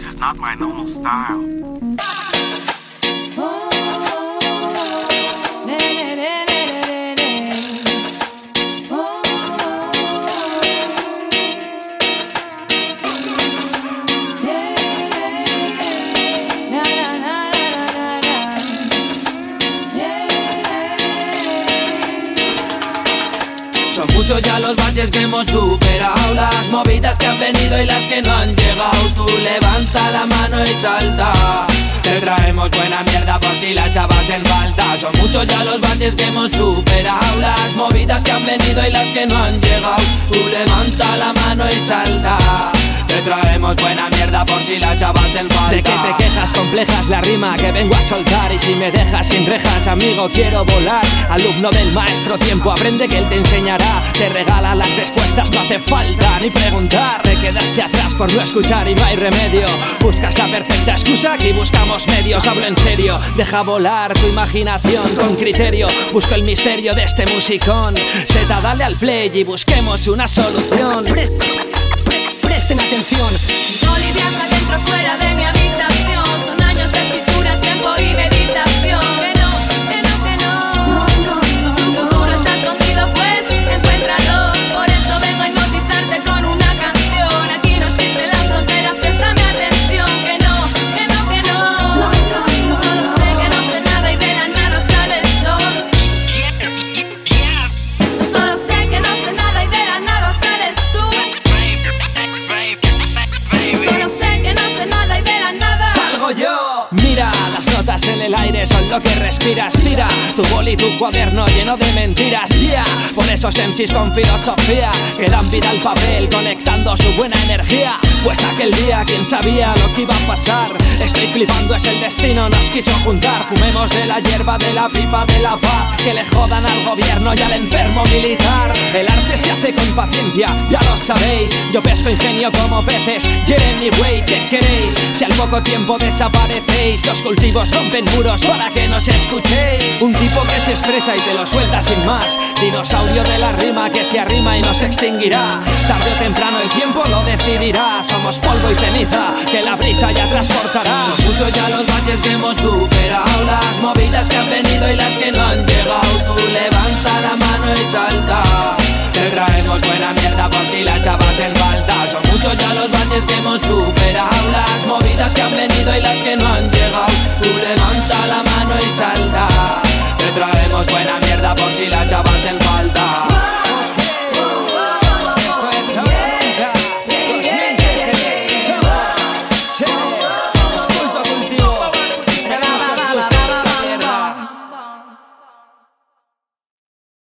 This is not my normal style. Son muchos ya los baches que hemos superado Las movidas que han venido y las que no han levanta la mano y salta. Te traemos buena mierda por si la chavas en falta. Son muchos ya los baches que hemos superado Las movidas que han venido y las que no han llegado. Tú levanta la mano y salta buena mierda por si la chavas en falta De que te quejas complejas la rima que vengo a soltar. Y si me dejas sin rejas, amigo, quiero volar. Alumno del maestro tiempo, aprende que él te enseñará. Te regala las respuestas, no hace falta ni preguntar. Te quedaste atrás por no escuchar y no hay remedio. Buscas la perfecta excusa, aquí buscamos medios. Hablo en serio, deja volar tu imaginación con criterio. Busco el misterio de este musicón. Seta, dale al play y busquemos una solución Presten atención. Boliviana dentro fuera de mi habitación lo que respiras Tira. Tu boli, tu cuaderno lleno de mentiras Yeah, por esos MCs con filosofía Que dan vida al papel conectando su buena energía. Pues aquel día, quién sabía lo que iba a pasar Estoy flipando, es el destino, nos quiso juntar. Fumemos de la hierba, de la pipa, de la paz. Que le jodan al gobierno y al enfermo militar. El arte hace con paciencia, ya lo sabéis. Yo pesco ingenio como peces, Jeremy Way, ¿qué queréis? Si al poco tiempo desaparecéis Los cultivos rompen muros para que nos escuchéis. Un tipo que se expresa y te lo suelta sin más. Dinosaurio de la rima que se arrima y nos extinguirá. Tarde o temprano el tiempo lo decidirá. Somos polvo y ceniza que la brisa ya transportará. Muchos ya los baches que hemos superado Las movidas que han venido y las que no han llegado. Tú levanta la mano y salta traemos buena mierda por si la chavas en falta. Son muchos ya los baches que hemos superado Las movidas que han venido y las que no han llegado. Tú levanta la mano y salta. Te traemos buena mierda por si la chavas en